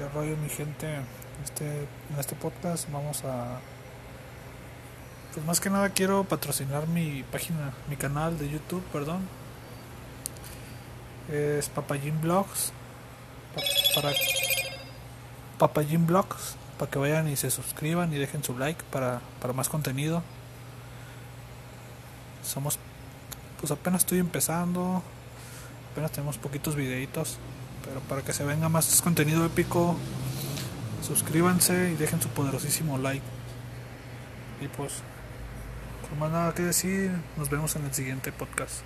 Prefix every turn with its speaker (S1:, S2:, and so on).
S1: qué rollo mi gente. Este, en este podcast vamos a... Pues más que nada quiero patrocinar mi página, mi canal de YouTube, perdón. Es Papayín Blogs. Pa- Para Papayín Blogs. Para que vayan y se suscriban y dejen su like para, para más contenido. Somos... Pues apenas estoy empezando. Apenas tenemos poquitos videitos. Pero para que se venga más contenido épico, suscríbanse y dejen su poderosísimo like. Y pues, con más nada que decir, nos vemos en el siguiente podcast.